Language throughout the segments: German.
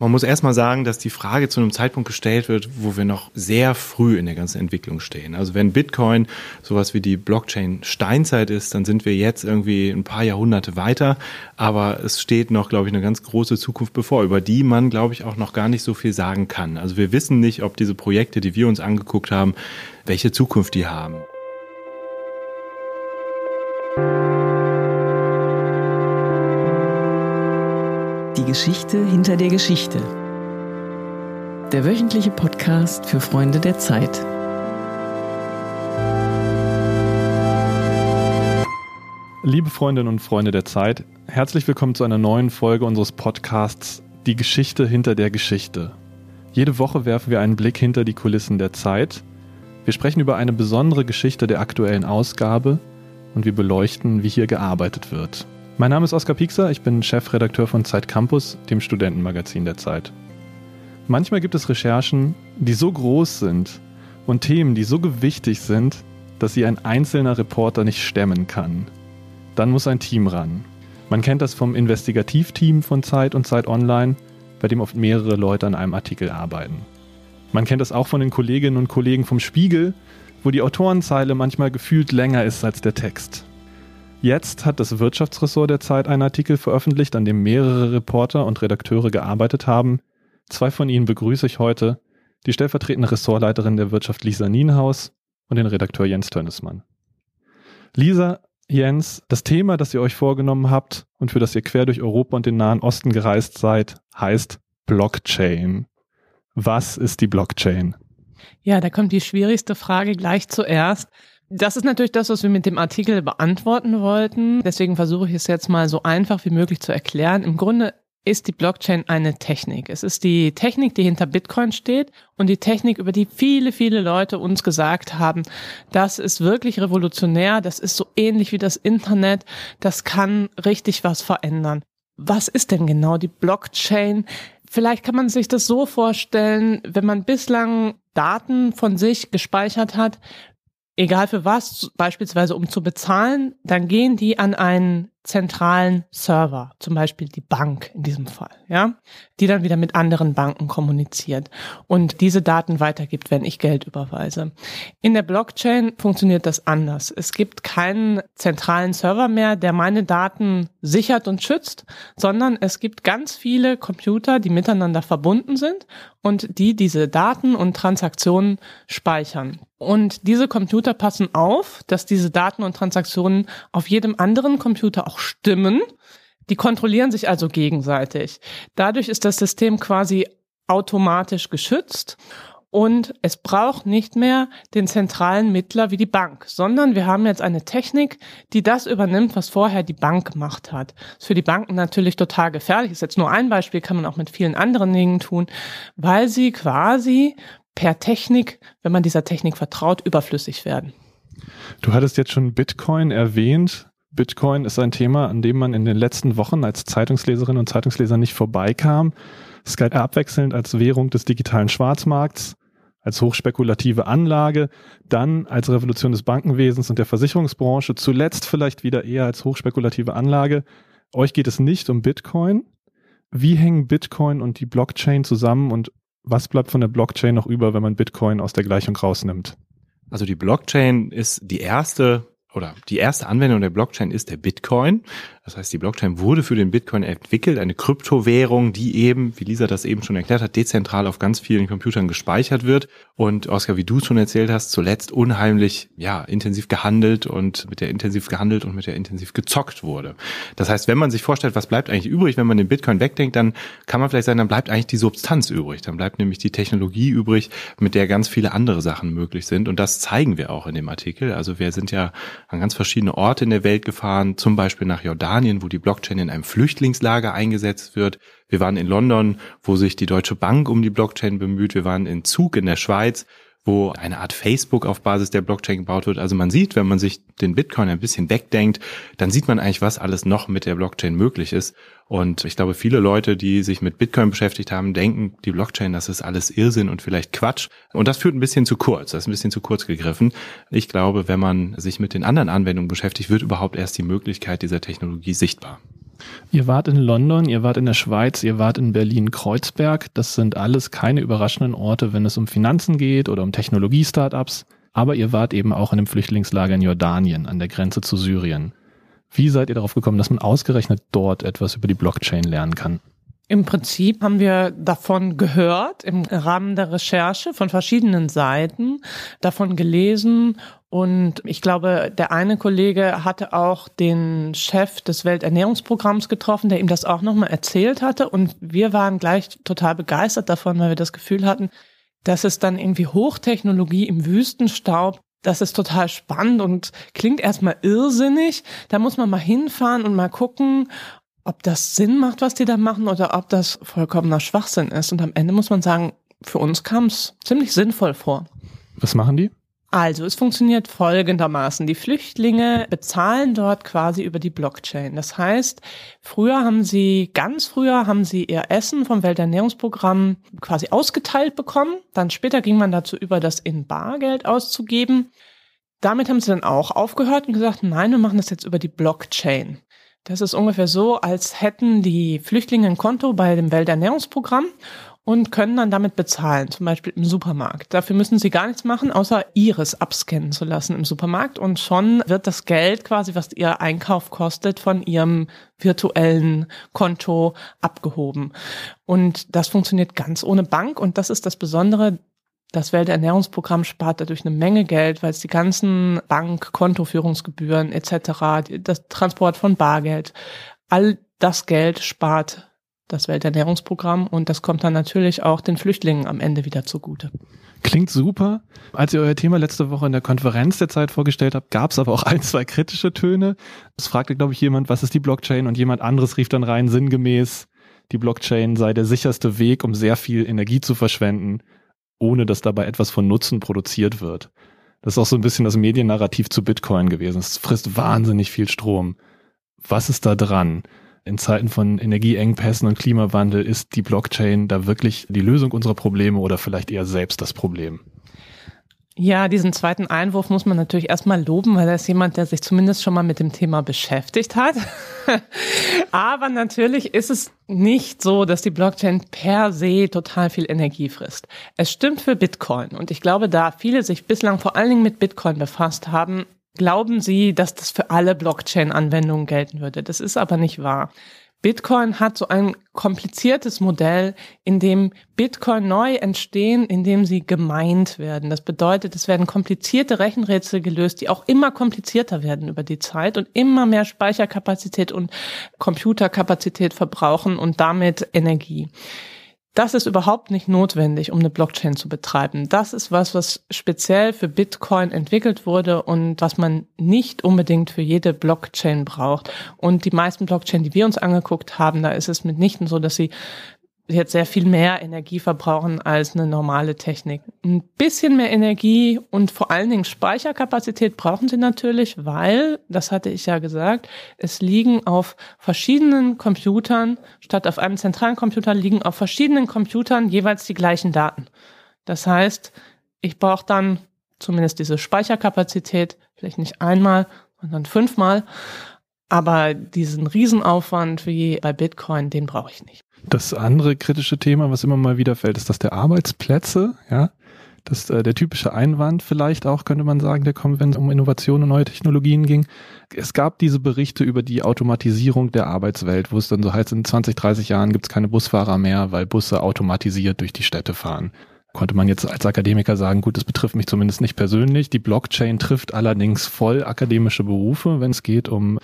Man muss erstmal sagen, dass die Frage zu einem Zeitpunkt gestellt wird, wo wir noch sehr früh in der ganzen Entwicklung stehen. Also wenn Bitcoin sowas wie die Blockchain Steinzeit ist, dann sind wir jetzt irgendwie ein paar Jahrhunderte weiter. Aber es steht noch, glaube ich, eine ganz große Zukunft bevor, über die man, glaube ich, auch noch gar nicht so viel sagen kann. Also wir wissen nicht, ob diese Projekte, die wir uns angeguckt haben, welche Zukunft die haben. Die Geschichte hinter der Geschichte. Der wöchentliche Podcast für Freunde der Zeit. Liebe Freundinnen und Freunde der Zeit, herzlich willkommen zu einer neuen Folge unseres Podcasts Die Geschichte hinter der Geschichte. Jede Woche werfen wir einen Blick hinter die Kulissen der Zeit. Wir sprechen über eine besondere Geschichte der aktuellen Ausgabe und wir beleuchten, wie hier gearbeitet wird. Mein Name ist Oskar Piekser, ich bin Chefredakteur von Zeit Campus, dem Studentenmagazin der Zeit. Manchmal gibt es Recherchen, die so groß sind und Themen, die so gewichtig sind, dass sie ein einzelner Reporter nicht stemmen kann. Dann muss ein Team ran. Man kennt das vom Investigativteam von Zeit und Zeit Online, bei dem oft mehrere Leute an einem Artikel arbeiten. Man kennt das auch von den Kolleginnen und Kollegen vom Spiegel, wo die Autorenzeile manchmal gefühlt länger ist als der Text. Jetzt hat das Wirtschaftsressort der Zeit einen Artikel veröffentlicht, an dem mehrere Reporter und Redakteure gearbeitet haben. Zwei von ihnen begrüße ich heute, die stellvertretende Ressortleiterin der Wirtschaft Lisa Nienhaus und den Redakteur Jens Tönnesmann. Lisa, Jens, das Thema, das ihr euch vorgenommen habt und für das ihr quer durch Europa und den Nahen Osten gereist seid, heißt Blockchain. Was ist die Blockchain? Ja, da kommt die schwierigste Frage gleich zuerst. Das ist natürlich das, was wir mit dem Artikel beantworten wollten. Deswegen versuche ich es jetzt mal so einfach wie möglich zu erklären. Im Grunde ist die Blockchain eine Technik. Es ist die Technik, die hinter Bitcoin steht und die Technik, über die viele, viele Leute uns gesagt haben, das ist wirklich revolutionär, das ist so ähnlich wie das Internet, das kann richtig was verändern. Was ist denn genau die Blockchain? Vielleicht kann man sich das so vorstellen, wenn man bislang Daten von sich gespeichert hat, egal für was, beispielsweise um zu bezahlen, dann gehen die an einen zentralen Server, zum Beispiel die Bank in diesem Fall, ja, die dann wieder mit anderen Banken kommuniziert und diese Daten weitergibt, wenn ich Geld überweise. In der Blockchain funktioniert das anders. Es gibt keinen zentralen Server mehr, der meine Daten sichert und schützt, sondern es gibt ganz viele Computer, die miteinander verbunden sind und die diese Daten und Transaktionen speichern. Und diese Computer passen auf, dass diese Daten und Transaktionen auf jedem anderen Computer auch stimmen. Die kontrollieren sich also gegenseitig. Dadurch ist das System quasi automatisch geschützt und es braucht nicht mehr den zentralen Mittler wie die Bank, sondern wir haben jetzt eine Technik, die das übernimmt, was vorher die Bank gemacht hat. Das ist für die Banken natürlich total gefährlich. Das ist jetzt nur ein Beispiel, kann man auch mit vielen anderen Dingen tun, weil sie quasi per Technik, wenn man dieser Technik vertraut, überflüssig werden. Du hattest jetzt schon Bitcoin erwähnt. Bitcoin ist ein Thema, an dem man in den letzten Wochen als Zeitungsleserin und Zeitungsleser nicht vorbeikam. Es galt abwechselnd als Währung des digitalen Schwarzmarkts, als hochspekulative Anlage, dann als Revolution des Bankenwesens und der Versicherungsbranche, zuletzt vielleicht wieder eher als hochspekulative Anlage. Euch geht es nicht um Bitcoin. Wie hängen Bitcoin und die Blockchain zusammen und was bleibt von der Blockchain noch über, wenn man Bitcoin aus der Gleichung rausnimmt? Also die Blockchain ist die erste oder die erste Anwendung der Blockchain ist der Bitcoin. Das heißt, die Blockchain wurde für den Bitcoin entwickelt, eine Kryptowährung, die eben, wie Lisa das eben schon erklärt hat, dezentral auf ganz vielen Computern gespeichert wird und Oskar, wie du schon erzählt hast, zuletzt unheimlich ja intensiv gehandelt und mit der intensiv gehandelt und mit der intensiv gezockt wurde. Das heißt, wenn man sich vorstellt, was bleibt eigentlich übrig, wenn man den Bitcoin wegdenkt, dann kann man vielleicht sagen, dann bleibt eigentlich die Substanz übrig, dann bleibt nämlich die Technologie übrig, mit der ganz viele andere Sachen möglich sind und das zeigen wir auch in dem Artikel. Also wir sind ja an ganz verschiedene Orte in der Welt gefahren, zum Beispiel nach Jordanien Jordanien, wo die Blockchain in einem Flüchtlingslager eingesetzt wird. Wir waren in London, wo sich die Deutsche Bank um die Blockchain bemüht. Wir waren in Zug in der Schweiz, wo eine Art Facebook auf Basis der Blockchain gebaut wird. Also man sieht, wenn man sich den Bitcoin ein bisschen wegdenkt, dann sieht man eigentlich, was alles noch mit der Blockchain möglich ist. Und ich glaube, viele Leute, die sich mit Bitcoin beschäftigt haben, denken, die Blockchain, das ist alles Irrsinn und vielleicht Quatsch. Und das führt ein bisschen zu kurz. Das ist ein bisschen zu kurz gegriffen. Ich glaube, wenn man sich mit den anderen Anwendungen beschäftigt, wird überhaupt erst die Möglichkeit dieser Technologie sichtbar. Ihr wart in London, ihr wart in der Schweiz, ihr wart in Berlin-Kreuzberg. Das sind alles keine überraschenden Orte, wenn es um Finanzen geht oder um Technologie-Startups. Aber ihr wart eben auch in einem Flüchtlingslager in Jordanien an der Grenze zu Syrien. Wie seid ihr darauf gekommen, dass man ausgerechnet dort etwas über die Blockchain lernen kann? Im Prinzip haben wir davon gehört im Rahmen der Recherche von verschiedenen Seiten, davon gelesen und ich glaube, der eine Kollege hatte auch den Chef des Welternährungsprogramms getroffen, der ihm das auch nochmal erzählt hatte und wir waren gleich total begeistert davon, weil wir das Gefühl hatten, dass es dann irgendwie Hochtechnologie im Wüstenstaub das ist total spannend und klingt erstmal irrsinnig. Da muss man mal hinfahren und mal gucken, ob das Sinn macht, was die da machen, oder ob das vollkommener Schwachsinn ist. Und am Ende muss man sagen, für uns kam es ziemlich sinnvoll vor. Was machen die? Also, es funktioniert folgendermaßen. Die Flüchtlinge bezahlen dort quasi über die Blockchain. Das heißt, früher haben sie, ganz früher haben sie ihr Essen vom Welternährungsprogramm quasi ausgeteilt bekommen. Dann später ging man dazu über, das in Bargeld auszugeben. Damit haben sie dann auch aufgehört und gesagt, nein, wir machen das jetzt über die Blockchain. Das ist ungefähr so, als hätten die Flüchtlinge ein Konto bei dem Welternährungsprogramm und können dann damit bezahlen, zum Beispiel im Supermarkt. Dafür müssen sie gar nichts machen, außer ihres abscannen zu lassen im Supermarkt und schon wird das Geld quasi, was ihr Einkauf kostet, von ihrem virtuellen Konto abgehoben. Und das funktioniert ganz ohne Bank und das ist das Besondere. Das Welternährungsprogramm spart dadurch eine Menge Geld, weil es die ganzen Bank-, Kontoführungsgebühren etc., das Transport von Bargeld, all das Geld spart das Welternährungsprogramm und das kommt dann natürlich auch den Flüchtlingen am Ende wieder zugute. Klingt super. Als ihr euer Thema letzte Woche in der Konferenz der Zeit vorgestellt habt, gab es aber auch ein, zwei kritische Töne. Es fragte, glaube ich, jemand, was ist die Blockchain? Und jemand anderes rief dann rein, sinngemäß, die Blockchain sei der sicherste Weg, um sehr viel Energie zu verschwenden, ohne dass dabei etwas von Nutzen produziert wird. Das ist auch so ein bisschen das Mediennarrativ zu Bitcoin gewesen. Es frisst wahnsinnig viel Strom. Was ist da dran? in Zeiten von Energieengpässen und Klimawandel ist die Blockchain da wirklich die Lösung unserer Probleme oder vielleicht eher selbst das Problem? Ja, diesen zweiten Einwurf muss man natürlich erstmal loben, weil er ist jemand, der sich zumindest schon mal mit dem Thema beschäftigt hat. Aber natürlich ist es nicht so, dass die Blockchain per se total viel Energie frisst. Es stimmt für Bitcoin. Und ich glaube, da viele sich bislang vor allen Dingen mit Bitcoin befasst haben, glauben Sie, dass das für alle Blockchain-Anwendungen gelten würde. Das ist aber nicht wahr. Bitcoin hat so ein kompliziertes Modell, in dem Bitcoin neu entstehen, in dem sie gemeint werden. Das bedeutet, es werden komplizierte Rechenrätsel gelöst, die auch immer komplizierter werden über die Zeit und immer mehr Speicherkapazität und Computerkapazität verbrauchen und damit Energie. Das ist überhaupt nicht notwendig, um eine Blockchain zu betreiben. Das ist was, was speziell für Bitcoin entwickelt wurde und was man nicht unbedingt für jede Blockchain braucht. Und die meisten Blockchain, die wir uns angeguckt haben, da ist es mitnichten so, dass sie jetzt sehr viel mehr Energie verbrauchen als eine normale Technik. Ein bisschen mehr Energie und vor allen Dingen Speicherkapazität brauchen sie natürlich, weil, das hatte ich ja gesagt, es liegen auf verschiedenen Computern, statt auf einem zentralen Computer liegen auf verschiedenen Computern jeweils die gleichen Daten. Das heißt, ich brauche dann zumindest diese Speicherkapazität, vielleicht nicht einmal, sondern fünfmal. Aber diesen Riesenaufwand wie bei Bitcoin, den brauche ich nicht. Das andere kritische Thema, was immer mal wieder fällt, ist das der Arbeitsplätze, ja. Das äh, der typische Einwand vielleicht auch, könnte man sagen, der kommt, wenn es um Innovation und neue Technologien ging. Es gab diese Berichte über die Automatisierung der Arbeitswelt, wo es dann so heißt, in 20, 30 Jahren gibt es keine Busfahrer mehr, weil Busse automatisiert durch die Städte fahren. Konnte man jetzt als Akademiker sagen, gut, das betrifft mich zumindest nicht persönlich. Die Blockchain trifft allerdings voll akademische Berufe, wenn es geht um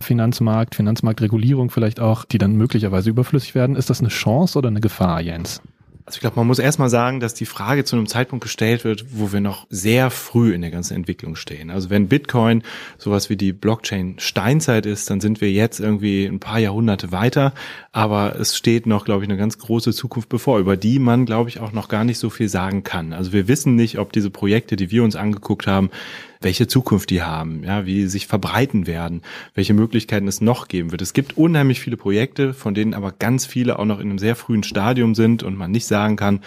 Finanzmarkt, Finanzmarktregulierung vielleicht auch, die dann möglicherweise überflüssig werden. Ist das eine Chance oder eine Gefahr, Jens? Also ich glaube, man muss erstmal sagen, dass die Frage zu einem Zeitpunkt gestellt wird, wo wir noch sehr früh in der ganzen Entwicklung stehen. Also wenn Bitcoin sowas wie die Blockchain Steinzeit ist, dann sind wir jetzt irgendwie ein paar Jahrhunderte weiter. Aber es steht noch, glaube ich, eine ganz große Zukunft bevor, über die man, glaube ich, auch noch gar nicht so viel sagen kann. Also wir wissen nicht, ob diese Projekte, die wir uns angeguckt haben, welche Zukunft die haben, ja, wie sie sich verbreiten werden, welche Möglichkeiten es noch geben wird. Es gibt unheimlich viele Projekte, von denen aber ganz viele auch noch in einem sehr frühen Stadium sind und man nicht sagen kann,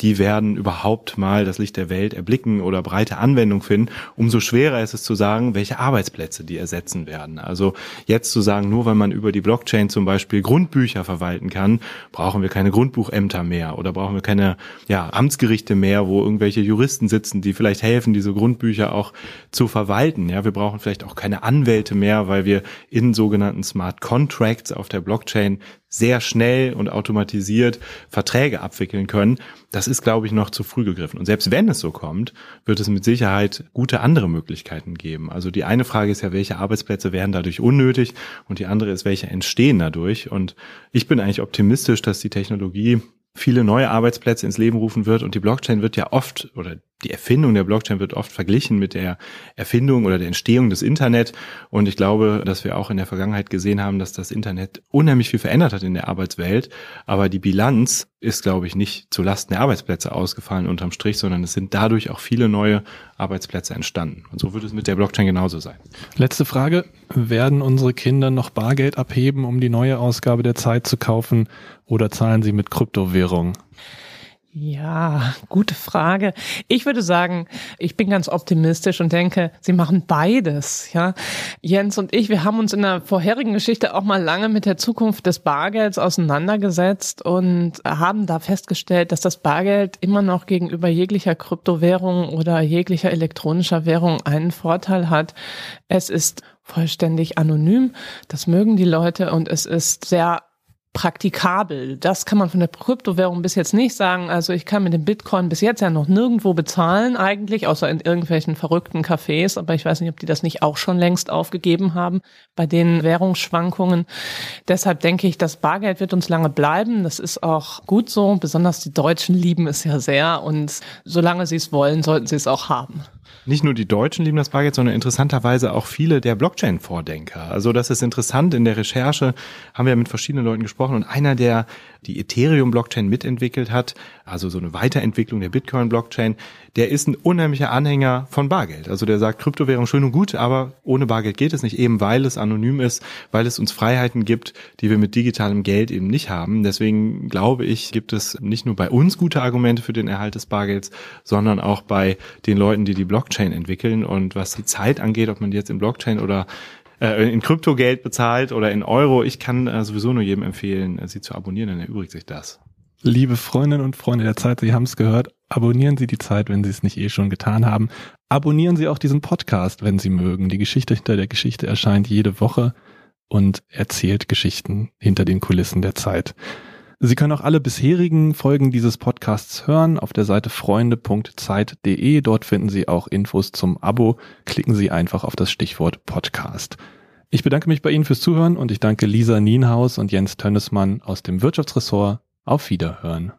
die werden überhaupt mal das Licht der Welt erblicken oder breite Anwendung finden. Umso schwerer ist es zu sagen, welche Arbeitsplätze die ersetzen werden. Also jetzt zu sagen, nur weil man über die Blockchain zum Beispiel Grundbücher verwalten kann, brauchen wir keine Grundbuchämter mehr oder brauchen wir keine ja, Amtsgerichte mehr, wo irgendwelche Juristen sitzen, die vielleicht helfen, diese Grundbücher auch zu verwalten. Ja, wir brauchen vielleicht auch keine Anwälte mehr, weil wir in sogenannten Smart Contracts auf der Blockchain sehr schnell und automatisiert Verträge abwickeln können, das ist, glaube ich, noch zu früh gegriffen. Und selbst wenn es so kommt, wird es mit Sicherheit gute andere Möglichkeiten geben. Also die eine Frage ist ja, welche Arbeitsplätze werden dadurch unnötig? Und die andere ist, welche entstehen dadurch? Und ich bin eigentlich optimistisch, dass die Technologie viele neue Arbeitsplätze ins Leben rufen wird. Und die Blockchain wird ja oft oder die Erfindung der Blockchain wird oft verglichen mit der Erfindung oder der Entstehung des Internet. Und ich glaube, dass wir auch in der Vergangenheit gesehen haben, dass das Internet unheimlich viel verändert hat in der Arbeitswelt. Aber die Bilanz ist, glaube ich, nicht zulasten der Arbeitsplätze ausgefallen unterm Strich, sondern es sind dadurch auch viele neue Arbeitsplätze entstanden. Und so wird es mit der Blockchain genauso sein. Letzte Frage. Werden unsere Kinder noch Bargeld abheben, um die neue Ausgabe der Zeit zu kaufen oder zahlen sie mit Kryptowährung? Ja, gute Frage. Ich würde sagen, ich bin ganz optimistisch und denke, sie machen beides, ja. Jens und ich, wir haben uns in der vorherigen Geschichte auch mal lange mit der Zukunft des Bargelds auseinandergesetzt und haben da festgestellt, dass das Bargeld immer noch gegenüber jeglicher Kryptowährung oder jeglicher elektronischer Währung einen Vorteil hat. Es ist vollständig anonym. Das mögen die Leute und es ist sehr praktikabel. Das kann man von der Kryptowährung bis jetzt nicht sagen. Also ich kann mit dem Bitcoin bis jetzt ja noch nirgendwo bezahlen eigentlich, außer in irgendwelchen verrückten Cafés. Aber ich weiß nicht, ob die das nicht auch schon längst aufgegeben haben bei den Währungsschwankungen. Deshalb denke ich, das Bargeld wird uns lange bleiben. Das ist auch gut so. Besonders die Deutschen lieben es ja sehr. Und solange sie es wollen, sollten sie es auch haben nicht nur die Deutschen lieben das Bargeld, sondern interessanterweise auch viele der Blockchain-Vordenker. Also das ist interessant. In der Recherche haben wir mit verschiedenen Leuten gesprochen und einer, der die Ethereum-Blockchain mitentwickelt hat, also so eine Weiterentwicklung der Bitcoin-Blockchain, der ist ein unheimlicher Anhänger von Bargeld. Also der sagt, Kryptowährung schön und gut, aber ohne Bargeld geht es nicht, eben weil es anonym ist, weil es uns Freiheiten gibt, die wir mit digitalem Geld eben nicht haben. Deswegen glaube ich, gibt es nicht nur bei uns gute Argumente für den Erhalt des Bargelds, sondern auch bei den Leuten, die die Blockchain entwickeln. Und was die Zeit angeht, ob man jetzt in Blockchain oder äh, in Kryptogeld bezahlt oder in Euro. Ich kann äh, sowieso nur jedem empfehlen, äh, sie zu abonnieren, dann erübrigt sich das. Liebe Freundinnen und Freunde der Zeit, Sie haben es gehört, abonnieren Sie die Zeit, wenn Sie es nicht eh schon getan haben. Abonnieren Sie auch diesen Podcast, wenn Sie mögen. Die Geschichte hinter der Geschichte erscheint jede Woche und erzählt Geschichten hinter den Kulissen der Zeit. Sie können auch alle bisherigen Folgen dieses Podcasts hören auf der Seite freunde.zeit.de. Dort finden Sie auch Infos zum Abo. Klicken Sie einfach auf das Stichwort Podcast. Ich bedanke mich bei Ihnen fürs Zuhören und ich danke Lisa Nienhaus und Jens Tönnesmann aus dem Wirtschaftsressort. Auf Wiederhören.